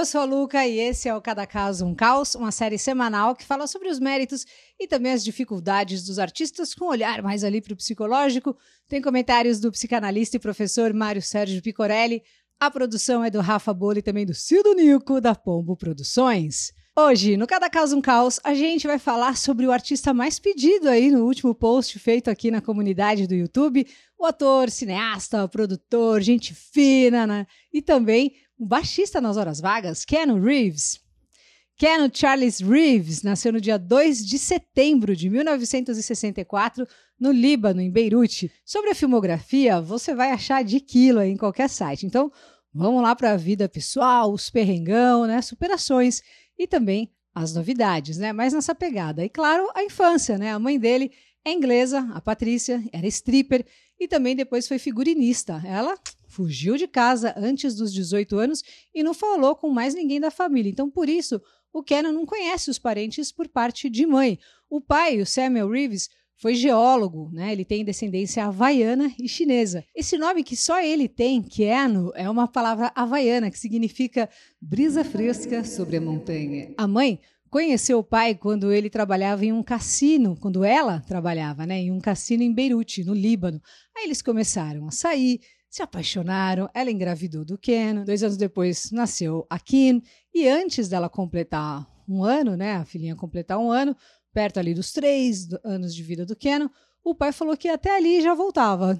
Eu sou a Luca e esse é o Cada Caso um Caos, uma série semanal que fala sobre os méritos e também as dificuldades dos artistas com um olhar mais ali para o psicológico. Tem comentários do psicanalista e professor Mário Sérgio Picorelli. A produção é do Rafa Bolo e também do Cildo Nico, da Pombo Produções. Hoje, no Cada Caso um Caos, a gente vai falar sobre o artista mais pedido aí no último post feito aqui na comunidade do YouTube, o ator, cineasta, produtor, gente fina, né? E também o baixista nas horas vagas, Keanu Reeves. Keanu Charles Reeves nasceu no dia 2 de setembro de 1964 no Líbano, em Beirute. Sobre a filmografia, você vai achar de quilo em qualquer site. Então, vamos lá para a vida pessoal, os perrengão, né, superações e também as novidades, né? Mas nessa pegada. E claro, a infância, né? A mãe dele é inglesa, a Patrícia, era stripper e também depois foi figurinista. Ela fugiu de casa antes dos 18 anos e não falou com mais ninguém da família. Então, por isso, o Kenan não conhece os parentes por parte de mãe. O pai, o Samuel Reeves, foi geólogo, né? Ele tem descendência havaiana e chinesa. Esse nome que só ele tem, Keanu, é uma palavra havaiana que significa brisa fresca sobre a montanha. A mãe conheceu o pai quando ele trabalhava em um cassino, quando ela trabalhava, né, em um cassino em Beirute, no Líbano. Aí eles começaram a sair, se apaixonaram, ela engravidou do Ken, dois anos depois nasceu a Kim, e antes dela completar um ano, né, a filhinha completar um ano, perto ali dos três anos de vida do Ken, o pai falou que até ali já voltava.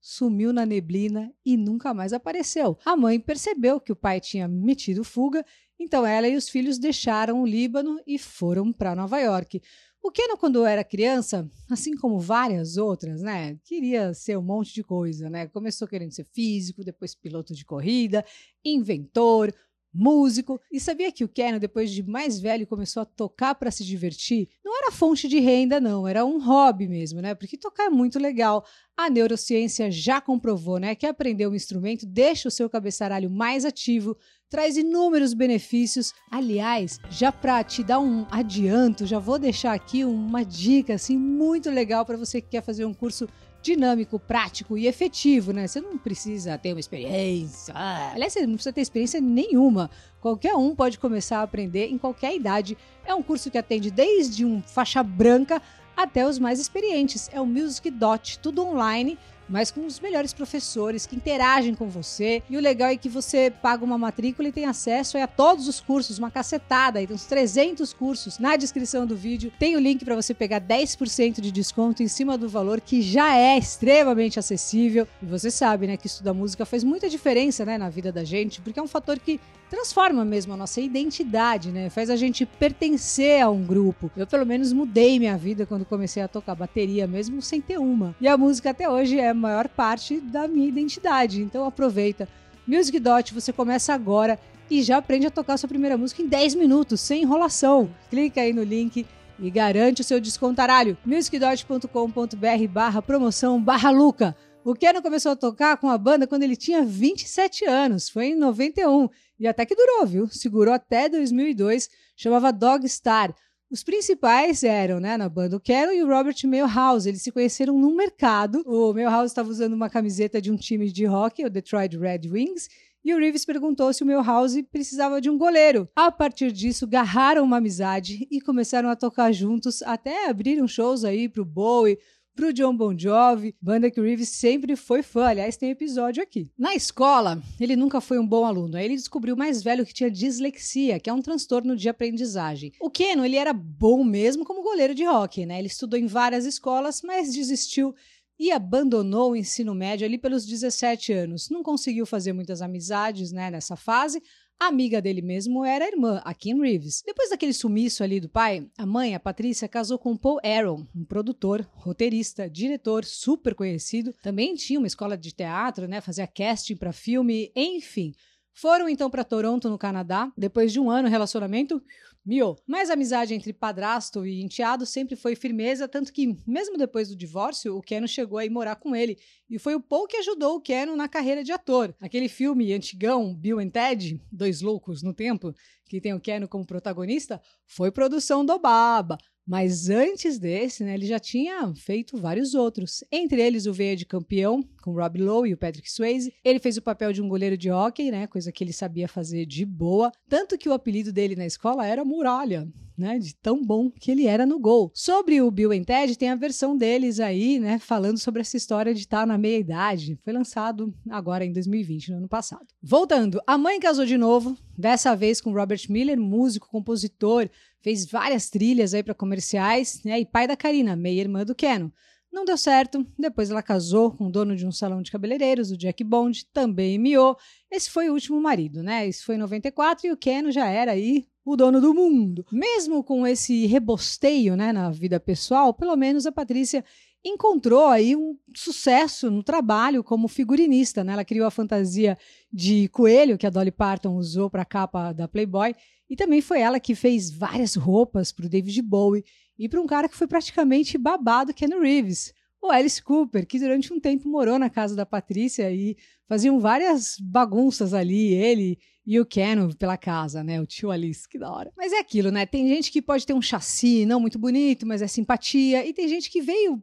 Sumiu na neblina e nunca mais apareceu. A mãe percebeu que o pai tinha metido fuga, então ela e os filhos deixaram o Líbano e foram para Nova York. O Keno, quando era criança, assim como várias outras, né, queria ser um monte de coisa, né? Começou querendo ser físico, depois piloto de corrida, inventor, músico. E sabia que o Keno, depois de mais velho, começou a tocar para se divertir? Era fonte de renda, não, era um hobby mesmo, né? Porque tocar é muito legal. A neurociência já comprovou, né, que aprender um instrumento deixa o seu cabeçalho mais ativo, traz inúmeros benefícios. Aliás, já para te dar um adianto, já vou deixar aqui uma dica assim muito legal para você que quer fazer um curso dinâmico, prático e efetivo, né? Você não precisa ter uma experiência. Aliás, você não precisa ter experiência nenhuma. Qualquer um pode começar a aprender em qualquer idade. É um curso que atende desde um faixa branca até os mais experientes. É o Music Dot, tudo online mas com os melhores professores que interagem com você. E o legal é que você paga uma matrícula e tem acesso a todos os cursos, uma cacetada, aí tem uns 300 cursos. Na descrição do vídeo tem o link para você pegar 10% de desconto em cima do valor que já é extremamente acessível. E você sabe, né, que estudar música faz muita diferença, né, na vida da gente, porque é um fator que transforma mesmo a nossa identidade, né? Faz a gente pertencer a um grupo. Eu, pelo menos, mudei minha vida quando comecei a tocar bateria, mesmo sem ter uma. E a música até hoje é a maior parte da minha identidade. Então aproveita. Music Dot, você começa agora e já aprende a tocar sua primeira música em 10 minutos, sem enrolação. Clica aí no link e garante o seu descontaralho. musicdot.com.br barra promoção barra Luca. O Kenan começou a tocar com a banda quando ele tinha 27 anos, foi em 91, e até que durou, viu? Segurou até 2002, chamava Dog Star. Os principais eram, né, na banda, o Kenan e o Robert Milhouse. Eles se conheceram no mercado. O Milhouse estava usando uma camiseta de um time de hockey, o Detroit Red Wings, e o Reeves perguntou se o Milhouse precisava de um goleiro. A partir disso, garraram uma amizade e começaram a tocar juntos, até abriram shows aí pro Bowie, pro John Bon Jovi, banda que o Reeves sempre foi fã. Aliás, tem episódio aqui. Na escola, ele nunca foi um bom aluno. Aí ele descobriu mais velho que tinha dislexia, que é um transtorno de aprendizagem. O Keno, ele era bom mesmo como goleiro de hockey, né? Ele estudou em várias escolas, mas desistiu e abandonou o ensino médio ali pelos 17 anos. Não conseguiu fazer muitas amizades né, nessa fase, a amiga dele mesmo era a irmã, a Kim Reeves. Depois daquele sumiço ali do pai, a mãe, a Patrícia, casou com Paul Aaron, um produtor, roteirista, diretor super conhecido. Também tinha uma escola de teatro, né? Fazia casting para filme, enfim. Foram então para Toronto, no Canadá. Depois de um ano relacionamento, miou. Mas a amizade entre padrasto e enteado sempre foi firmeza, tanto que, mesmo depois do divórcio, o Keanu chegou a ir morar com ele. E foi o Paul que ajudou o Keanu na carreira de ator. Aquele filme antigão, Bill and Ted, Dois Loucos no Tempo, que tem o Keanu como protagonista, foi produção do Baba. Mas antes desse, né, ele já tinha feito vários outros. Entre eles, o Veia de Campeão, com Rob Lowe e o Patrick Swayze. Ele fez o papel de um goleiro de hóquei, né, coisa que ele sabia fazer de boa. Tanto que o apelido dele na escola era Muralha, né, de tão bom que ele era no gol. Sobre o Bill e Ted, tem a versão deles aí, né, falando sobre essa história de estar na meia-idade. Foi lançado agora em 2020, no ano passado. Voltando, a mãe casou de novo, dessa vez com Robert Miller, músico, compositor, fez várias trilhas aí para comerciais, né? E pai da Karina, meia-irmã do Keno. Não deu certo, depois ela casou com o dono de um salão de cabeleireiros, o Jack Bond, também miou. Esse foi o último marido, né? Isso foi em 94 e o Keno já era aí o dono do mundo. Mesmo com esse rebosteio, né, na vida pessoal, pelo menos a Patrícia encontrou aí um sucesso no trabalho como figurinista, né? Ela criou a fantasia de coelho que a Dolly Parton usou para a capa da Playboy e também foi ela que fez várias roupas para o David Bowie e para um cara que foi praticamente babado, Ken Reeves, o Alice Cooper, que durante um tempo morou na casa da Patrícia e faziam várias bagunças ali, ele e o Ken pela casa, né? O tio Alice, que da hora. Mas é aquilo, né? Tem gente que pode ter um chassi não muito bonito, mas é simpatia, e tem gente que veio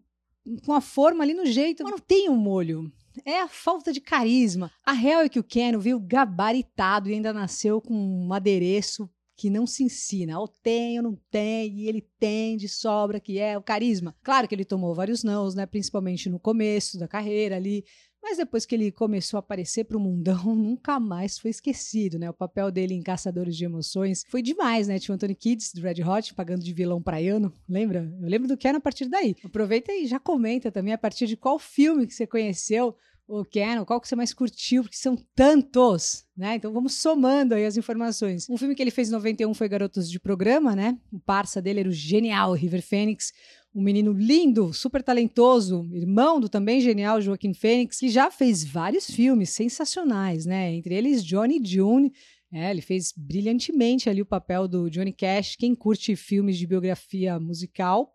com a forma ali no jeito, mas não tem um molho é a falta de carisma. A real é que o Ken veio gabaritado e ainda nasceu com um adereço que não se ensina. Ou tem ou não tem, e ele tem de sobra, que é o carisma. Claro que ele tomou vários nãos, né? Principalmente no começo da carreira ali. Mas depois que ele começou a aparecer para o mundão, nunca mais foi esquecido, né? O papel dele em Caçadores de Emoções foi demais, né? Tinha o Anthony Kids, do Red Hot, pagando de vilão praiano, lembra? Eu lembro do que era a partir daí. Aproveita e já comenta também a partir de qual filme que você conheceu o Ken, qual que você mais curtiu, porque são tantos, né? Então vamos somando aí as informações. Um filme que ele fez em 91 foi Garotos de Programa, né? O parça dele era o genial River Phoenix, um menino lindo, super talentoso, irmão do também genial Joaquim Phoenix, que já fez vários filmes sensacionais, né? Entre eles Johnny June, é, ele fez brilhantemente ali o papel do Johnny Cash. Quem curte filmes de biografia musical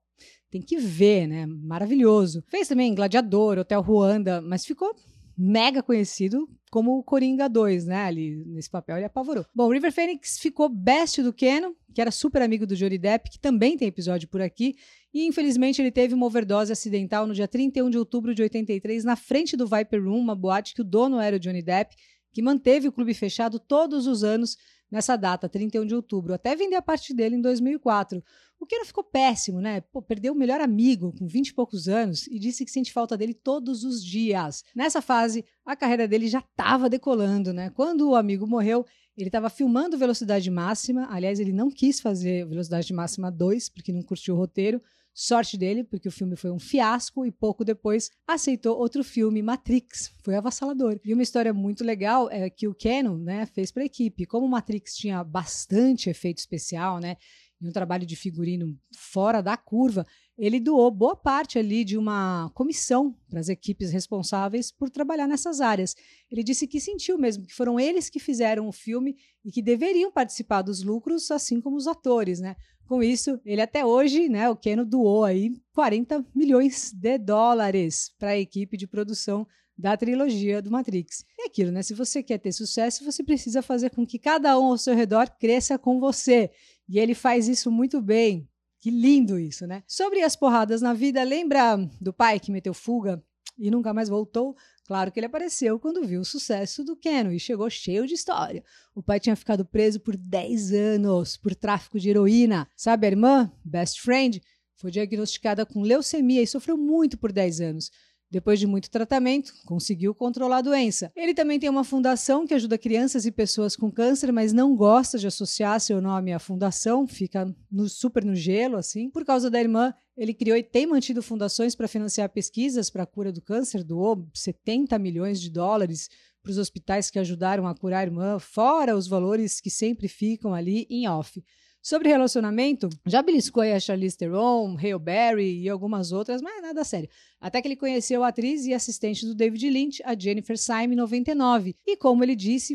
tem que ver, né? Maravilhoso. Fez também Gladiador, Hotel Ruanda, mas ficou mega conhecido como o Coringa 2, né? Ali nesse papel ele apavorou. Bom, River Phoenix ficou best do Keno, que era super amigo do Johnny Depp, que também tem episódio por aqui, e infelizmente ele teve uma overdose acidental no dia 31 de outubro de 83 na frente do Viper Room, uma boate que o dono era o Johnny Depp, que manteve o clube fechado todos os anos nessa data, 31 de outubro, até vender a parte dele em 2004. O Keno ficou péssimo, né? Pô, perdeu o melhor amigo com 20 e poucos anos e disse que sente falta dele todos os dias. Nessa fase, a carreira dele já estava decolando, né? Quando o amigo morreu, ele estava filmando Velocidade Máxima. Aliás, ele não quis fazer Velocidade Máxima 2, porque não curtiu o roteiro. Sorte dele, porque o filme foi um fiasco e pouco depois aceitou outro filme, Matrix. Foi avassalador. E uma história muito legal é que o Canon né, fez para a equipe. Como Matrix tinha bastante efeito especial, né? e um trabalho de figurino fora da curva, ele doou boa parte ali de uma comissão para as equipes responsáveis por trabalhar nessas áreas. Ele disse que sentiu mesmo que foram eles que fizeram o filme e que deveriam participar dos lucros, assim como os atores, né? Com isso, ele até hoje, né, o Keno doou aí 40 milhões de dólares para a equipe de produção da trilogia do Matrix. É aquilo, né? Se você quer ter sucesso, você precisa fazer com que cada um ao seu redor cresça com você. E ele faz isso muito bem. Que lindo isso, né? Sobre as porradas na vida, lembra do pai que meteu fuga e nunca mais voltou? Claro que ele apareceu quando viu o sucesso do Keno e chegou cheio de história. O pai tinha ficado preso por 10 anos por tráfico de heroína. Sabe a irmã, best friend, foi diagnosticada com leucemia e sofreu muito por 10 anos. Depois de muito tratamento, conseguiu controlar a doença. Ele também tem uma fundação que ajuda crianças e pessoas com câncer, mas não gosta de associar seu nome à fundação, fica no, super no gelo, assim. Por causa da irmã, ele criou e tem mantido fundações para financiar pesquisas para a cura do câncer, doou 70 milhões de dólares para os hospitais que ajudaram a curar a irmã, fora os valores que sempre ficam ali em off. Sobre relacionamento, já beliscou a Charlize Theron, Hale Berry e algumas outras, mas nada sério. Até que ele conheceu a atriz e assistente do David Lynch, a Jennifer Syme, em 99. E como ele disse,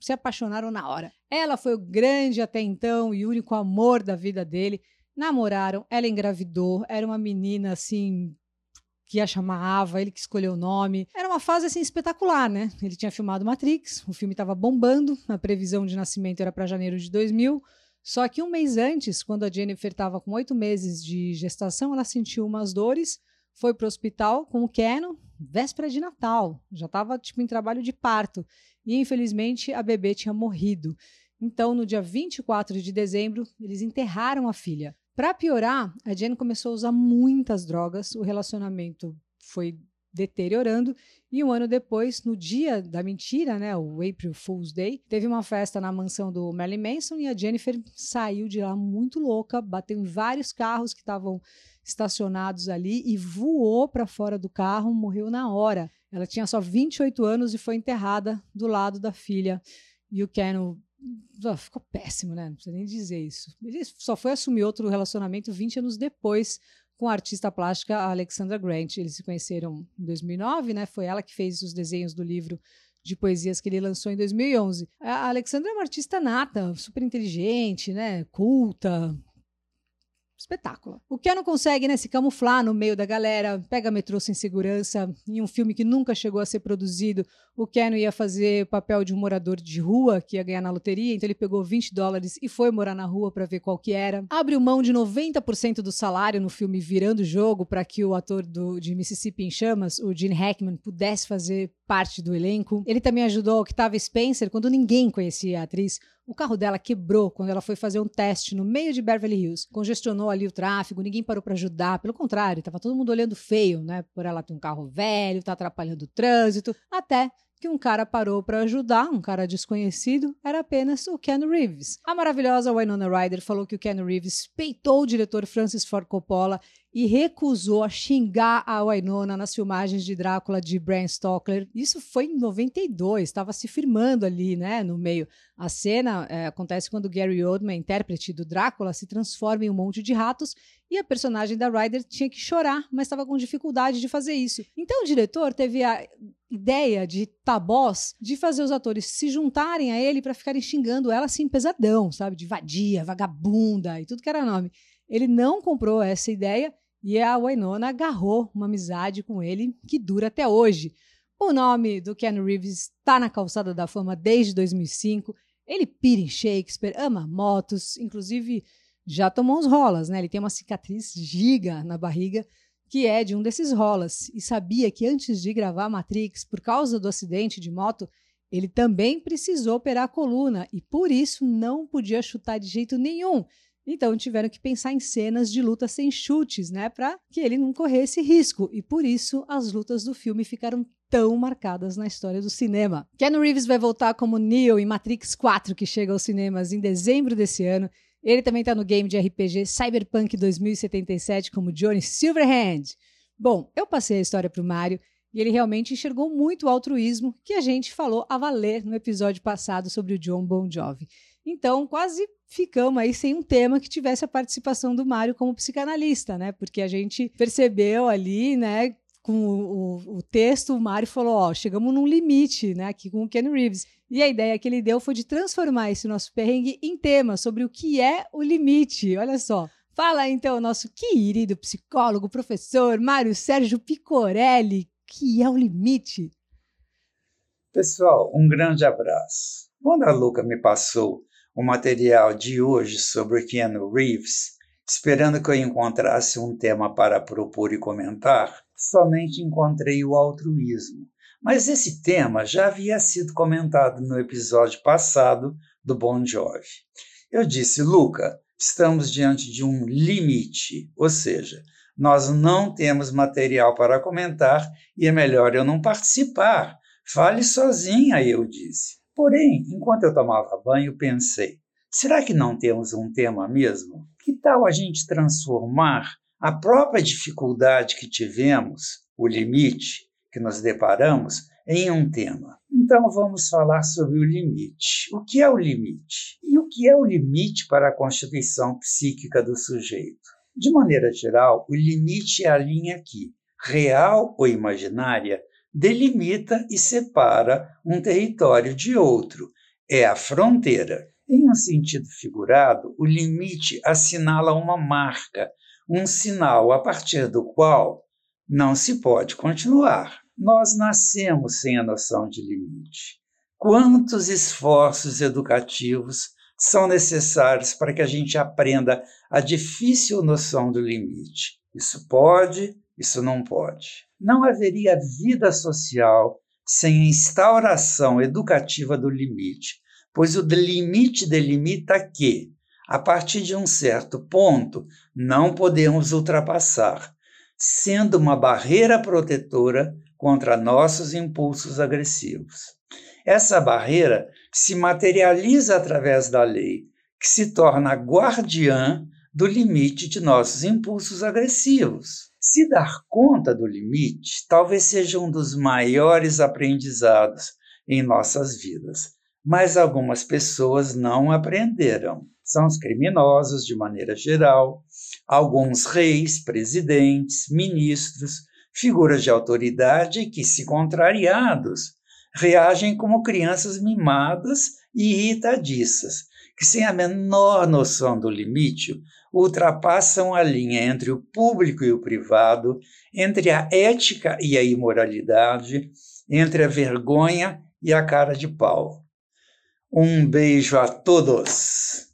se apaixonaram na hora. Ela foi o grande até então e único amor da vida dele. Namoraram, ela engravidou, era uma menina assim que a chamava, ele que escolheu o nome. Era uma fase assim espetacular, né? Ele tinha filmado Matrix, o filme estava bombando, a previsão de nascimento era para janeiro de 2000. Só que um mês antes, quando a Jennifer estava com oito meses de gestação, ela sentiu umas dores, foi para o hospital com o Keno, véspera de Natal, já estava tipo em trabalho de parto. E infelizmente a bebê tinha morrido. Então, no dia 24 de dezembro, eles enterraram a filha. Para piorar, a Jen começou a usar muitas drogas, o relacionamento foi deteriorando e um ano depois, no dia da mentira, né, o April Fool's Day, teve uma festa na mansão do Marilyn Manson e a Jennifer saiu de lá muito louca, bateu em vários carros que estavam estacionados ali e voou para fora do carro, morreu na hora. Ela tinha só 28 anos e foi enterrada do lado da filha. E o Ken ficou péssimo, né? Não precisa nem dizer isso. Ele só foi assumir outro relacionamento 20 anos depois com a artista plástica Alexandra Grant. Eles se conheceram em 2009, né? Foi ela que fez os desenhos do livro de poesias que ele lançou em 2011. A Alexandra é uma artista nata, super inteligente, né? Culta, espetáculo. O Keanu consegue né, se camuflar no meio da galera, pega metrô sem segurança. Em um filme que nunca chegou a ser produzido, o Keanu ia fazer o papel de um morador de rua que ia ganhar na loteria, então ele pegou 20 dólares e foi morar na rua para ver qual que era. Abriu mão de 90% do salário no filme Virando Jogo para que o ator do, de Mississippi em Chamas, o Gene Hackman, pudesse fazer parte do elenco. Ele também ajudou a Octavia Spencer quando ninguém conhecia a atriz. O carro dela quebrou quando ela foi fazer um teste no meio de Beverly Hills. Congestionou ali o tráfego, ninguém parou para ajudar. Pelo contrário, estava todo mundo olhando feio, né? Por ela ter um carro velho, tá atrapalhando o trânsito. Até que um cara parou para ajudar, um cara desconhecido, era apenas o Ken Reeves. A maravilhosa Winona Ryder falou que o Ken Reeves peitou o diretor Francis Ford Coppola e recusou a xingar a Winona nas filmagens de Drácula de Bram Stoker. Isso foi em 92, estava se firmando ali, né, no meio. A cena é, acontece quando Gary Oldman, intérprete do Drácula, se transforma em um monte de ratos e a personagem da Ryder tinha que chorar, mas estava com dificuldade de fazer isso. Então o diretor teve a ideia de Tabós de fazer os atores se juntarem a ele para ficarem xingando ela assim pesadão, sabe, de vadia, vagabunda e tudo que era nome. Ele não comprou essa ideia e a Wainona agarrou uma amizade com ele que dura até hoje. O nome do Ken Reeves está na calçada da fama desde 2005. Ele pira em Shakespeare, ama motos, inclusive já tomou uns rolas, né? Ele tem uma cicatriz giga na barriga que é de um desses rolas e sabia que antes de gravar Matrix, por causa do acidente de moto, ele também precisou operar a coluna e por isso não podia chutar de jeito nenhum. Então tiveram que pensar em cenas de luta sem chutes, né, para que ele não corresse risco. E por isso as lutas do filme ficaram tão marcadas na história do cinema. Ken Reeves vai voltar como Neo em Matrix 4, que chega aos cinemas em dezembro desse ano. Ele também está no game de RPG Cyberpunk 2077 como Johnny Silverhand. Bom, eu passei a história para o Mário e ele realmente enxergou muito o altruísmo que a gente falou a valer no episódio passado sobre o John Bon Jovi. Então, quase ficamos aí sem um tema que tivesse a participação do Mário como psicanalista, né? Porque a gente percebeu ali, né, com o, o, o texto, o Mário falou: ó, chegamos num limite, né, aqui com o Ken Reeves. E a ideia que ele deu foi de transformar esse nosso perrengue em tema sobre o que é o limite. Olha só. Fala então, nosso querido psicólogo, professor Mário Sérgio Picorelli, que é o limite. Pessoal, um grande abraço. Quando a Luca me passou o material de hoje sobre Keanu Reeves, esperando que eu encontrasse um tema para propor e comentar, somente encontrei o altruísmo. Mas esse tema já havia sido comentado no episódio passado do Bon Jovi. Eu disse, Luca, estamos diante de um limite, ou seja, nós não temos material para comentar e é melhor eu não participar. Fale sozinha, eu disse. Porém, enquanto eu tomava banho, pensei: será que não temos um tema mesmo? Que tal a gente transformar a própria dificuldade que tivemos, o limite que nos deparamos, em um tema? Então vamos falar sobre o limite. O que é o limite? E o que é o limite para a constituição psíquica do sujeito? De maneira geral, o limite é a linha que, real ou imaginária, delimita e separa um território de outro. É a fronteira. Em um sentido figurado, o limite assinala uma marca, um sinal a partir do qual não se pode continuar. Nós nascemos sem a noção de limite. Quantos esforços educativos são necessários para que a gente aprenda a difícil noção do limite. Isso pode, isso não pode. Não haveria vida social sem a instauração educativa do limite, pois o limite delimita que, a partir de um certo ponto, não podemos ultrapassar, sendo uma barreira protetora contra nossos impulsos agressivos. Essa barreira se materializa através da lei, que se torna guardiã do limite de nossos impulsos agressivos. Se dar conta do limite talvez seja um dos maiores aprendizados em nossas vidas, mas algumas pessoas não aprenderam. São os criminosos, de maneira geral, alguns reis, presidentes, ministros, figuras de autoridade que, se contrariados, reagem como crianças mimadas e irritadiças, que, sem a menor noção do limite, ultrapassam a linha entre o público e o privado, entre a ética e a imoralidade, entre a vergonha e a cara de pau. Um beijo a todos!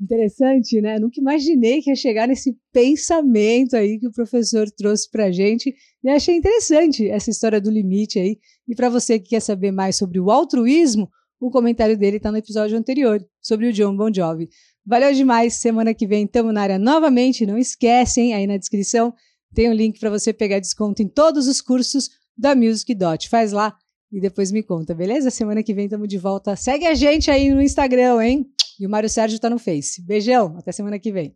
Interessante, né? Nunca imaginei que ia chegar nesse pensamento aí que o professor trouxe para gente e achei interessante essa história do limite aí. E para você que quer saber mais sobre o altruísmo, o comentário dele está no episódio anterior sobre o John Bon Jovi. Valeu demais. Semana que vem estamos na área novamente. Não esquecem, aí na descrição tem um link para você pegar desconto em todos os cursos da Music Dot. Faz lá e depois me conta, beleza? Semana que vem estamos de volta. Segue a gente aí no Instagram, hein? E o Mário Sérgio está no Face. Beijão, até semana que vem.